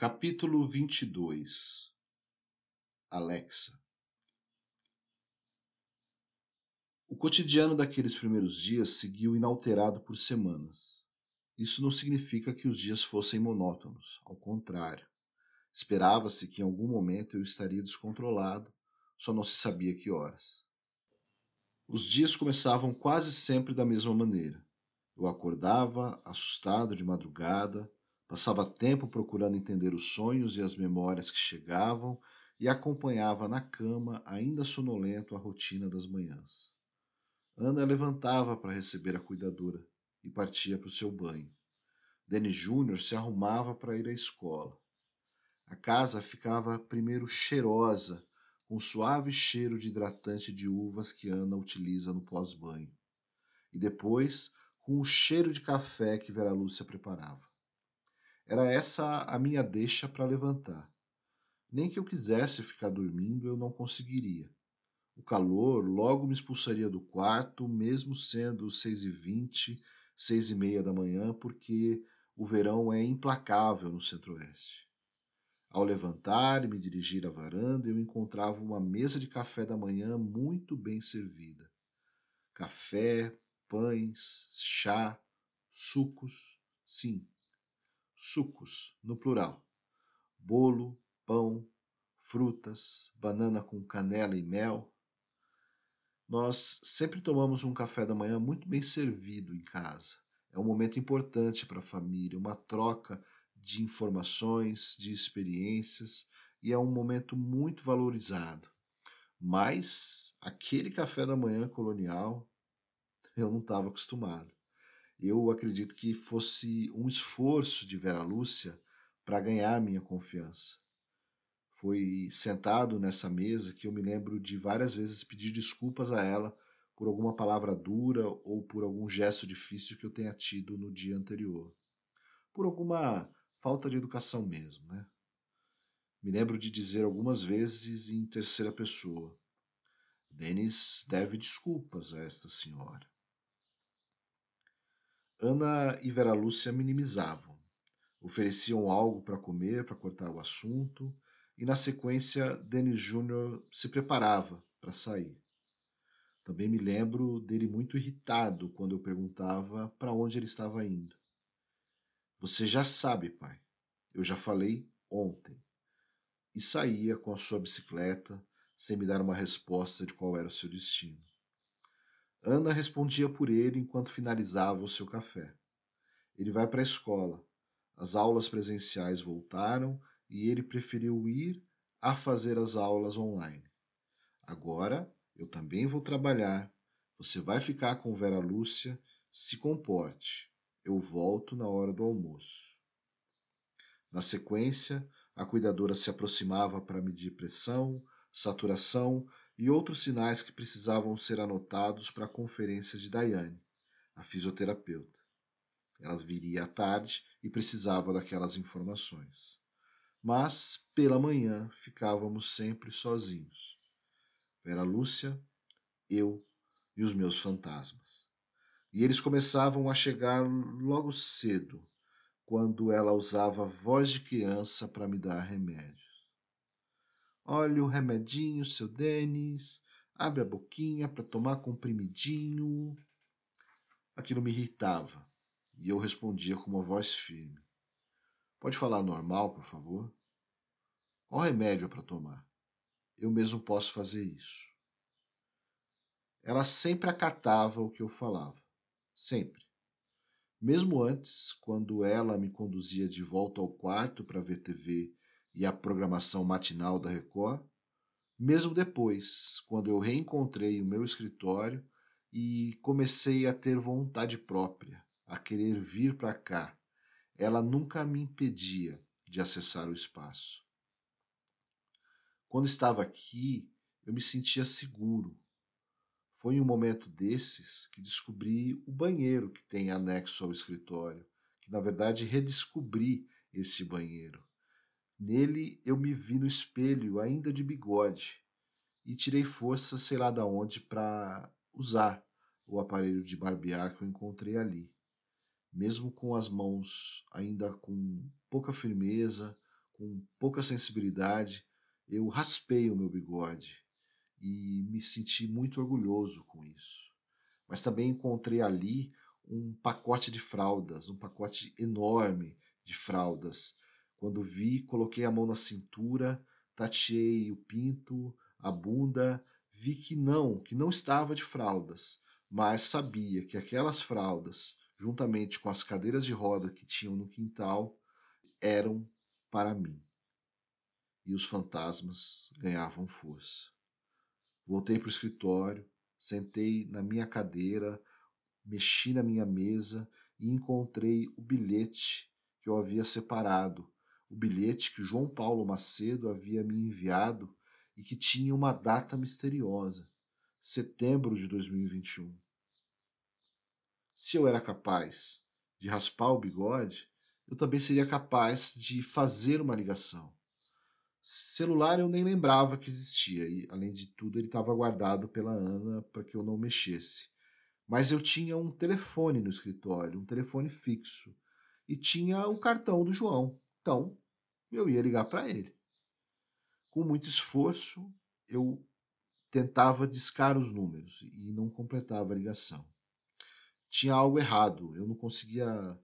Capítulo 22 Alexa O cotidiano daqueles primeiros dias seguiu inalterado por semanas. Isso não significa que os dias fossem monótonos, ao contrário. Esperava-se que em algum momento eu estaria descontrolado, só não se sabia que horas. Os dias começavam quase sempre da mesma maneira. Eu acordava, assustado de madrugada, Passava tempo procurando entender os sonhos e as memórias que chegavam e acompanhava na cama, ainda sonolento, a rotina das manhãs. Ana levantava para receber a cuidadora e partia para o seu banho. Denis Júnior se arrumava para ir à escola. A casa ficava primeiro cheirosa, com suave cheiro de hidratante de uvas que Ana utiliza no pós-banho, e depois com o cheiro de café que Vera Lúcia preparava. Era essa a minha deixa para levantar. Nem que eu quisesse ficar dormindo, eu não conseguiria. O calor logo me expulsaria do quarto, mesmo sendo seis e vinte, seis e meia da manhã, porque o verão é implacável no centro-oeste. Ao levantar e me dirigir à varanda, eu encontrava uma mesa de café da manhã muito bem servida. Café, pães, chá, sucos, sim, sucos, no plural. Bolo, pão, frutas, banana com canela e mel. Nós sempre tomamos um café da manhã muito bem servido em casa. É um momento importante para a família, uma troca de informações, de experiências e é um momento muito valorizado. Mas aquele café da manhã colonial eu não estava acostumado eu acredito que fosse um esforço de Vera Lúcia para ganhar minha confiança. Foi sentado nessa mesa que eu me lembro de várias vezes pedir desculpas a ela por alguma palavra dura ou por algum gesto difícil que eu tenha tido no dia anterior. Por alguma falta de educação mesmo, né? Me lembro de dizer algumas vezes em terceira pessoa: Denis deve desculpas a esta senhora. Ana e Vera Lúcia minimizavam. Ofereciam algo para comer, para cortar o assunto, e na sequência Denis Júnior se preparava para sair. Também me lembro dele muito irritado quando eu perguntava para onde ele estava indo. Você já sabe, pai. Eu já falei ontem. E saía com a sua bicicleta, sem me dar uma resposta de qual era o seu destino. Ana respondia por ele enquanto finalizava o seu café. Ele vai para a escola. As aulas presenciais voltaram e ele preferiu ir a fazer as aulas online. Agora eu também vou trabalhar. Você vai ficar com Vera Lúcia. Se comporte. Eu volto na hora do almoço. Na sequência, a cuidadora se aproximava para medir pressão, saturação e outros sinais que precisavam ser anotados para a conferência de Daiane, a fisioterapeuta. Ela viria à tarde e precisava daquelas informações. Mas, pela manhã, ficávamos sempre sozinhos. Vera Lúcia, eu e os meus fantasmas. E eles começavam a chegar logo cedo, quando ela usava voz de criança para me dar remédio. Olha o remedinho, seu Denis. Abre a boquinha para tomar comprimidinho. Aquilo me irritava e eu respondia com uma voz firme. Pode falar normal, por favor? Qual remédio para tomar? Eu mesmo posso fazer isso. Ela sempre acatava o que eu falava. Sempre. Mesmo antes, quando ela me conduzia de volta ao quarto para ver TV e a programação matinal da Record, mesmo depois, quando eu reencontrei o meu escritório e comecei a ter vontade própria, a querer vir para cá, ela nunca me impedia de acessar o espaço. Quando estava aqui, eu me sentia seguro. Foi em um momento desses que descobri o banheiro que tem anexo ao escritório, que na verdade redescobri esse banheiro. Nele eu me vi no espelho, ainda de bigode, e tirei força, sei lá da onde, para usar o aparelho de barbear que eu encontrei ali. Mesmo com as mãos ainda com pouca firmeza, com pouca sensibilidade, eu raspei o meu bigode e me senti muito orgulhoso com isso. Mas também encontrei ali um pacote de fraldas, um pacote enorme de fraldas. Quando vi, coloquei a mão na cintura, tateei o pinto, a bunda, vi que não, que não estava de fraldas, mas sabia que aquelas fraldas, juntamente com as cadeiras de roda que tinham no quintal, eram para mim. E os fantasmas ganhavam força. Voltei para o escritório, sentei na minha cadeira, mexi na minha mesa e encontrei o bilhete que eu havia separado, o bilhete que João Paulo Macedo havia me enviado e que tinha uma data misteriosa, setembro de 2021. Se eu era capaz de raspar o bigode, eu também seria capaz de fazer uma ligação. Celular eu nem lembrava que existia, e além de tudo, ele estava guardado pela Ana para que eu não mexesse. Mas eu tinha um telefone no escritório, um telefone fixo, e tinha o cartão do João. Então, eu ia ligar para ele. Com muito esforço, eu tentava discar os números e não completava a ligação. Tinha algo errado, eu não conseguia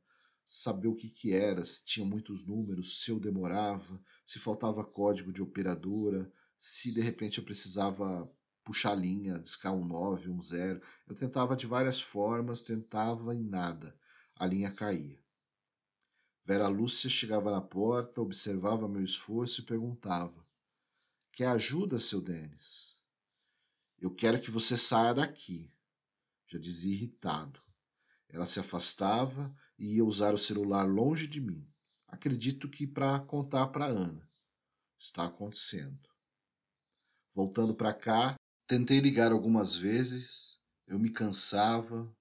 saber o que, que era, se tinha muitos números, se eu demorava, se faltava código de operadora, se de repente eu precisava puxar a linha, discar um 9, um 0. Eu tentava de várias formas, tentava e nada. A linha caía. Vera Lúcia chegava na porta, observava meu esforço e perguntava: Quer ajuda, seu Denis? Eu quero que você saia daqui. Já dizia irritado. Ela se afastava e ia usar o celular longe de mim. Acredito que para contar para Ana. Está acontecendo. Voltando para cá, tentei ligar algumas vezes, eu me cansava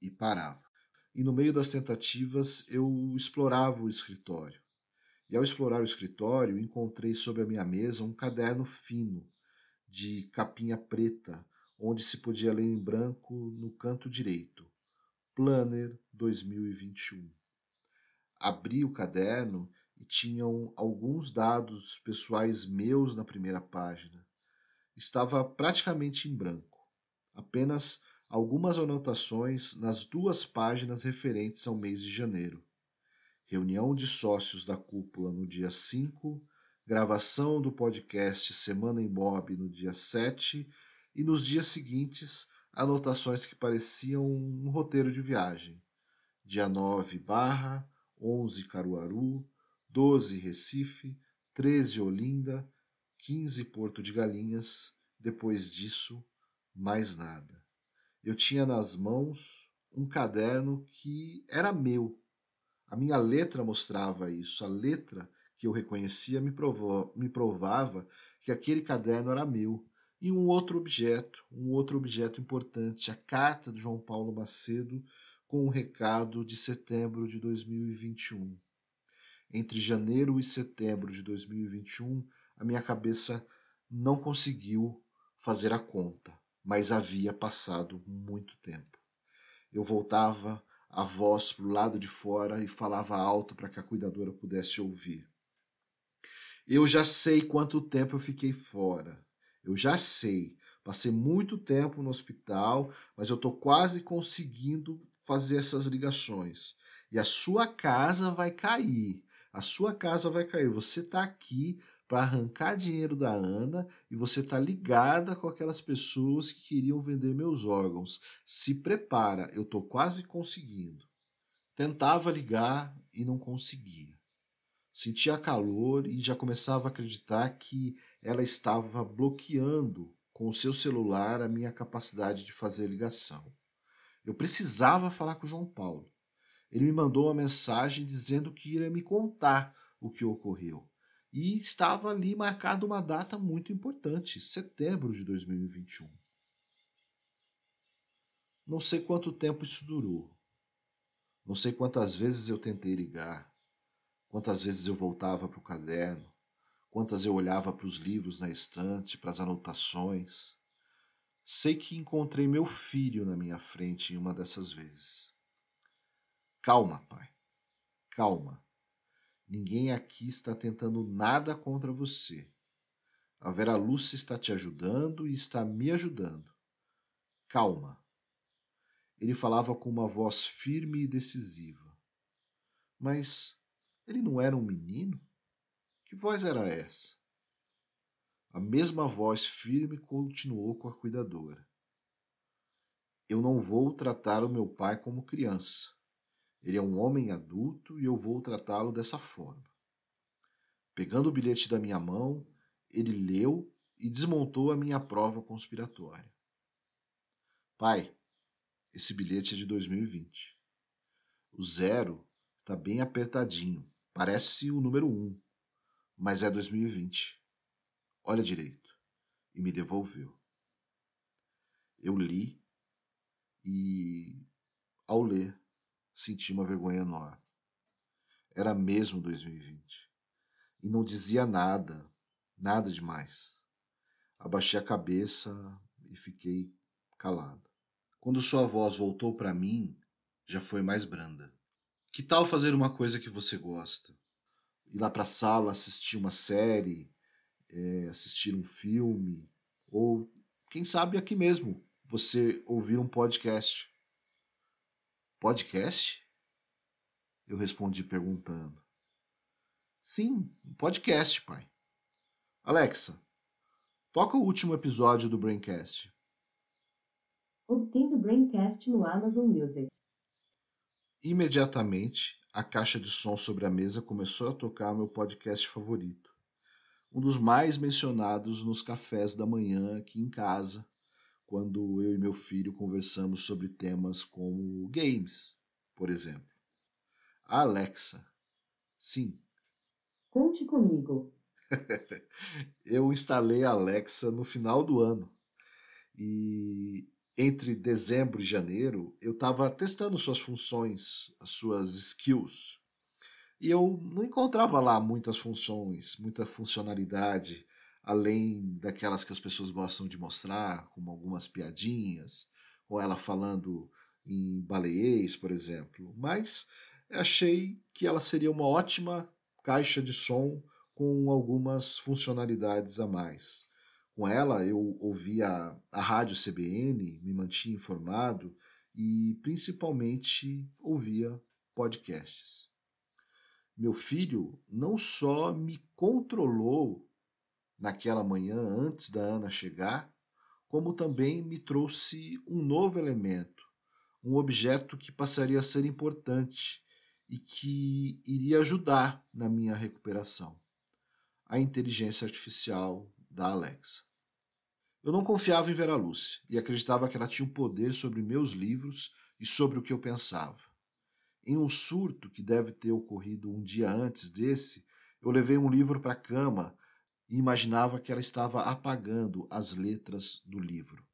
e parava. E no meio das tentativas, eu explorava o escritório. E ao explorar o escritório, encontrei sobre a minha mesa um caderno fino, de capinha preta, onde se podia ler em branco no canto direito Planner 2021. Abri o caderno e tinham alguns dados pessoais meus na primeira página. Estava praticamente em branco, apenas algumas anotações nas duas páginas referentes ao mês de janeiro. Reunião de sócios da cúpula no dia 5, gravação do podcast Semana em Bob no dia 7 e nos dias seguintes anotações que pareciam um roteiro de viagem. Dia 9 Barra, 11 Caruaru, 12 Recife, 13 Olinda, 15 Porto de Galinhas, depois disso, mais nada. Eu tinha nas mãos um caderno que era meu. A minha letra mostrava isso. A letra que eu reconhecia me, me provava que aquele caderno era meu e um outro objeto, um outro objeto importante, a carta de João Paulo Macedo com o recado de setembro de 2021. Entre janeiro e setembro de 2021, a minha cabeça não conseguiu fazer a conta, mas havia passado muito tempo. Eu voltava a voz para o lado de fora e falava alto para que a cuidadora pudesse ouvir. Eu já sei quanto tempo eu fiquei fora. Eu já sei. Passei muito tempo no hospital, mas eu estou quase conseguindo fazer essas ligações. E a sua casa vai cair. A sua casa vai cair. Você está aqui para arrancar dinheiro da Ana e você está ligada com aquelas pessoas que queriam vender meus órgãos. Se prepara, eu estou quase conseguindo. Tentava ligar e não conseguia. Sentia calor e já começava a acreditar que ela estava bloqueando com o seu celular a minha capacidade de fazer ligação. Eu precisava falar com o João Paulo. Ele me mandou uma mensagem dizendo que iria me contar o que ocorreu. E estava ali marcada uma data muito importante, setembro de 2021. Não sei quanto tempo isso durou. Não sei quantas vezes eu tentei ligar, quantas vezes eu voltava para o caderno, quantas eu olhava para os livros na estante, para as anotações. Sei que encontrei meu filho na minha frente em uma dessas vezes. Calma, pai. Calma. Ninguém aqui está tentando nada contra você. A Vera Lúcia está te ajudando e está me ajudando. Calma. Ele falava com uma voz firme e decisiva. Mas ele não era um menino? Que voz era essa? A mesma voz firme continuou com a cuidadora. Eu não vou tratar o meu pai como criança. Ele é um homem adulto e eu vou tratá-lo dessa forma. Pegando o bilhete da minha mão, ele leu e desmontou a minha prova conspiratória. Pai, esse bilhete é de 2020. O zero está bem apertadinho, parece o número um, mas é 2020. Olha direito. E me devolveu. Eu li e, ao ler, senti uma vergonha enorme. Era mesmo 2020. E não dizia nada, Nada demais. Abaixei a cabeça e fiquei calado. Quando sua voz voltou para mim, já foi mais branda. Que tal fazer uma coisa que você gosta? Ir lá para a sala assistir uma série, é, assistir um filme, ou quem sabe aqui mesmo você ouvir um podcast. Podcast? Eu respondi perguntando. Sim, um podcast, pai. Alexa, toca o último episódio do Braincast. Obtendo Braincast no Amazon Music. Imediatamente, a caixa de som sobre a mesa começou a tocar meu podcast favorito. Um dos mais mencionados nos cafés da manhã aqui em casa, quando eu e meu filho conversamos sobre temas como games, por exemplo. A Alexa. Sim. Conte comigo. eu instalei a Alexa no final do ano. E entre dezembro e janeiro, eu estava testando suas funções, as suas skills. E eu não encontrava lá muitas funções, muita funcionalidade, além daquelas que as pessoas gostam de mostrar, como algumas piadinhas, ou ela falando em baleiês, por exemplo. Mas achei que ela seria uma ótima caixa de som com algumas funcionalidades a mais. Com ela, eu ouvia a rádio CBN, me mantinha informado e principalmente ouvia podcasts. Meu filho não só me controlou naquela manhã antes da Ana chegar, como também me trouxe um novo elemento, um objeto que passaria a ser importante e que iria ajudar na minha recuperação a inteligência artificial da Alexa. Eu não confiava em Vera Lúcia e acreditava que ela tinha um poder sobre meus livros e sobre o que eu pensava. Em um surto que deve ter ocorrido um dia antes desse, eu levei um livro para a cama e imaginava que ela estava apagando as letras do livro.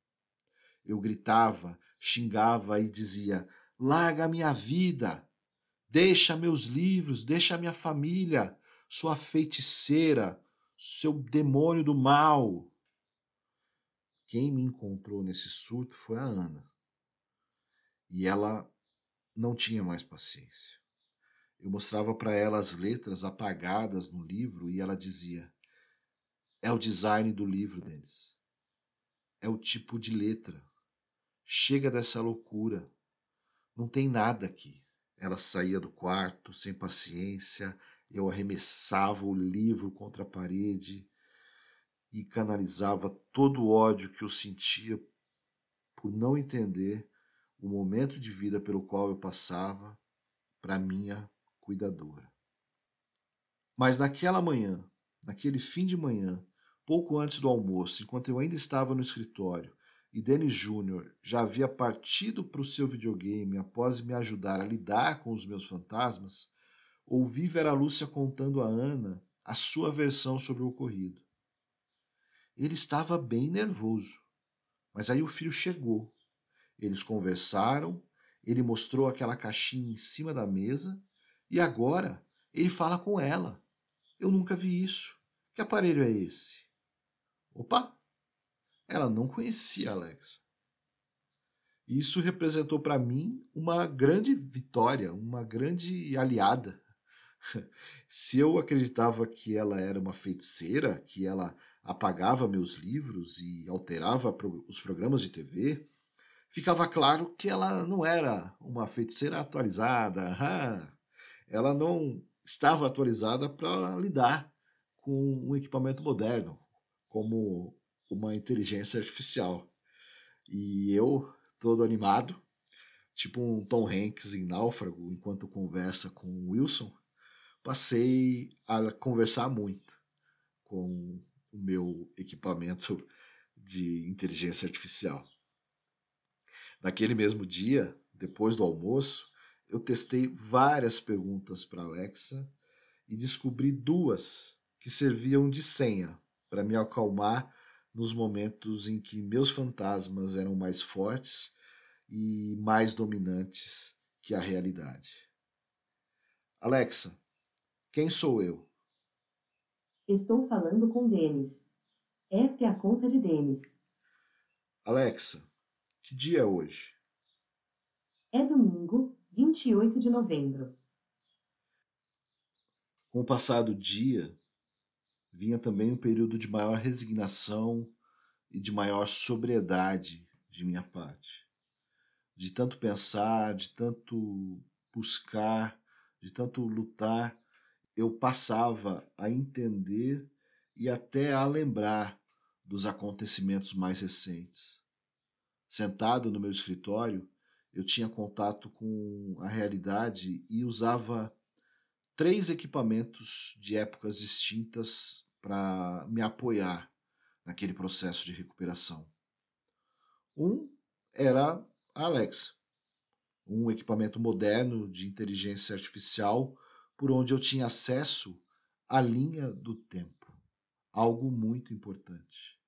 Eu gritava, xingava e dizia: Larga minha vida! Deixa meus livros, deixa minha família, sua feiticeira, seu demônio do mal. Quem me encontrou nesse surto foi a Ana. E ela não tinha mais paciência. Eu mostrava para ela as letras apagadas no livro e ela dizia: É o design do livro, Denis. É o tipo de letra. Chega dessa loucura. Não tem nada aqui. Ela saía do quarto sem paciência, eu arremessava o livro contra a parede e canalizava todo o ódio que eu sentia por não entender o momento de vida pelo qual eu passava para minha cuidadora. Mas naquela manhã, naquele fim de manhã, pouco antes do almoço, enquanto eu ainda estava no escritório e Denis Júnior já havia partido para o seu videogame após me ajudar a lidar com os meus fantasmas, ouvi Vera Lúcia contando a Ana a sua versão sobre o ocorrido. Ele estava bem nervoso, mas aí o filho chegou. Eles conversaram, ele mostrou aquela caixinha em cima da mesa e agora ele fala com ela. Eu nunca vi isso. Que aparelho é esse? Opa! Ela não conhecia Alex. Isso representou para mim uma grande vitória, uma grande aliada. Se eu acreditava que ela era uma feiticeira, que ela apagava meus livros e alterava os programas de TV, ficava claro que ela não era uma feiticeira atualizada. Ela não estava atualizada para lidar com um equipamento moderno, como uma inteligência artificial. E eu, todo animado, tipo um Tom Hanks em Náufrago, enquanto conversa com o Wilson, passei a conversar muito com o meu equipamento de inteligência artificial. Naquele mesmo dia, depois do almoço, eu testei várias perguntas para Alexa e descobri duas que serviam de senha para me acalmar nos momentos em que meus fantasmas eram mais fortes e mais dominantes que a realidade. Alexa, quem sou eu? Estou falando com Denis. Esta é a conta de Denis. Alexa, que dia é hoje? É domingo, 28 de novembro. Com o passar do dia, vinha também um período de maior resignação e de maior sobriedade de minha parte. De tanto pensar, de tanto buscar, de tanto lutar, eu passava a entender e até a lembrar dos acontecimentos mais recentes. Sentado no meu escritório, eu tinha contato com a realidade e usava três equipamentos de épocas distintas para me apoiar naquele processo de recuperação. Um era a Alexa, um equipamento moderno de inteligência artificial por onde eu tinha acesso à linha do tempo, algo muito importante.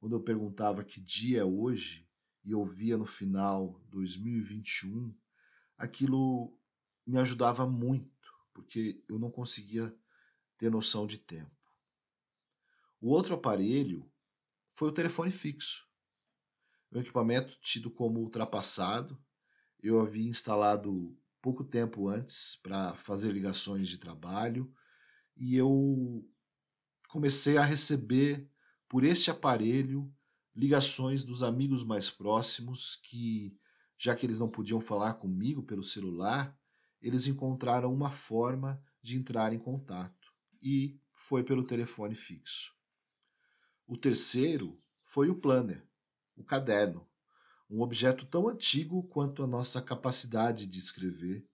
Quando eu perguntava que dia é hoje e ouvia no final 2021, aquilo me ajudava muito, porque eu não conseguia ter noção de tempo. O outro aparelho foi o telefone fixo. Um equipamento tido como ultrapassado, eu havia instalado pouco tempo antes para fazer ligações de trabalho e eu comecei a receber por este aparelho ligações dos amigos mais próximos que, já que eles não podiam falar comigo pelo celular, eles encontraram uma forma de entrar em contato e foi pelo telefone fixo. O terceiro foi o planner, o caderno, um objeto tão antigo quanto a nossa capacidade de escrever.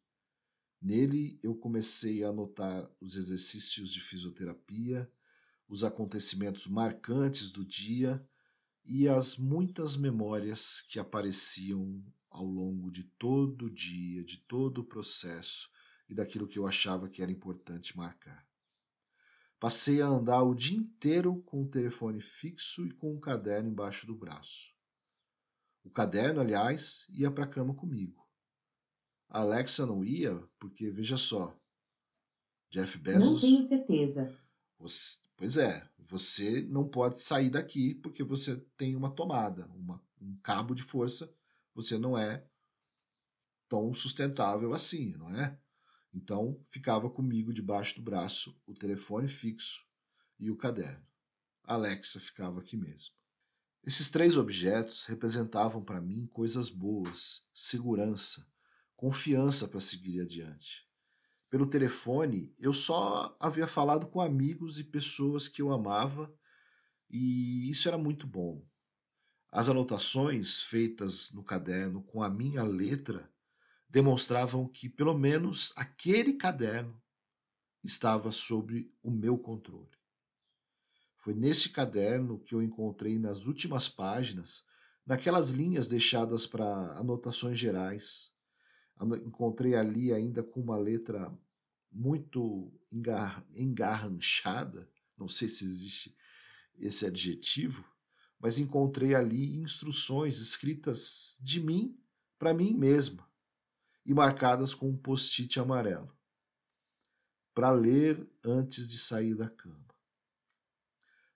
Nele eu comecei a anotar os exercícios de fisioterapia, os acontecimentos marcantes do dia e as muitas memórias que apareciam ao longo de todo o dia, de todo o processo e daquilo que eu achava que era importante marcar. Passei a andar o dia inteiro com o telefone fixo e com um caderno embaixo do braço. O caderno, aliás, ia para a cama comigo. A Alexa não ia, porque veja só, Jeff Bezos. Não tenho certeza. Você, pois é, você não pode sair daqui porque você tem uma tomada, uma, um cabo de força. Você não é tão sustentável assim, não é? Então ficava comigo debaixo do braço o telefone fixo e o caderno. Alexa ficava aqui mesmo. Esses três objetos representavam para mim coisas boas, segurança, confiança para seguir adiante. Pelo telefone, eu só havia falado com amigos e pessoas que eu amava, e isso era muito bom. As anotações feitas no caderno com a minha letra demonstravam que, pelo menos, aquele caderno estava sob o meu controle. Foi nesse caderno que eu encontrei nas últimas páginas, naquelas linhas deixadas para anotações gerais. Encontrei ali ainda com uma letra muito engar engarranchada, não sei se existe esse adjetivo, mas encontrei ali instruções escritas de mim para mim mesma e marcadas com um post-it amarelo, para ler antes de sair da cama.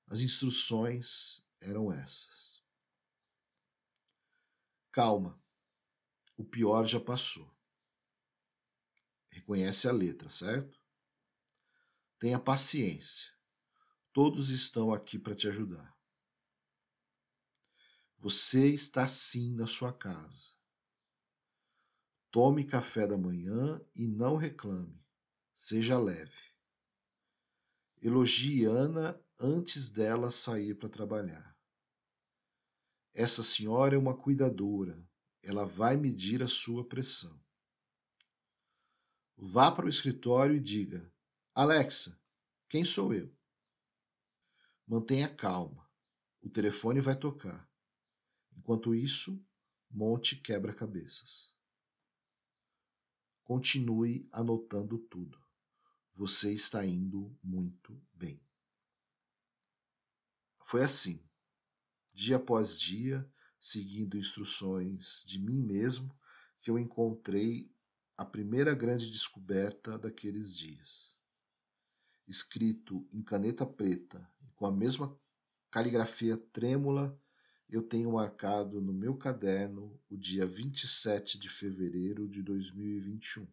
As instruções eram essas. Calma, o pior já passou. Reconhece a letra, certo? Tenha paciência. Todos estão aqui para te ajudar. Você está sim na sua casa. Tome café da manhã e não reclame. Seja leve. Elogie Ana antes dela sair para trabalhar. Essa senhora é uma cuidadora. Ela vai medir a sua pressão. Vá para o escritório e diga: Alexa, quem sou eu? Mantenha calma. O telefone vai tocar. Enquanto isso, monte quebra-cabeças. Continue anotando tudo. Você está indo muito bem. Foi assim, dia após dia, seguindo instruções de mim mesmo, que eu encontrei a primeira grande descoberta daqueles dias. Escrito em caneta preta e com a mesma caligrafia trêmula, eu tenho marcado no meu caderno o dia 27 de fevereiro de 2021.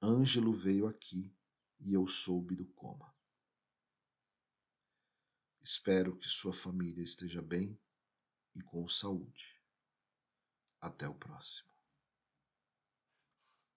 Ângelo veio aqui e eu soube do coma. Espero que sua família esteja bem e com saúde. Até o próximo.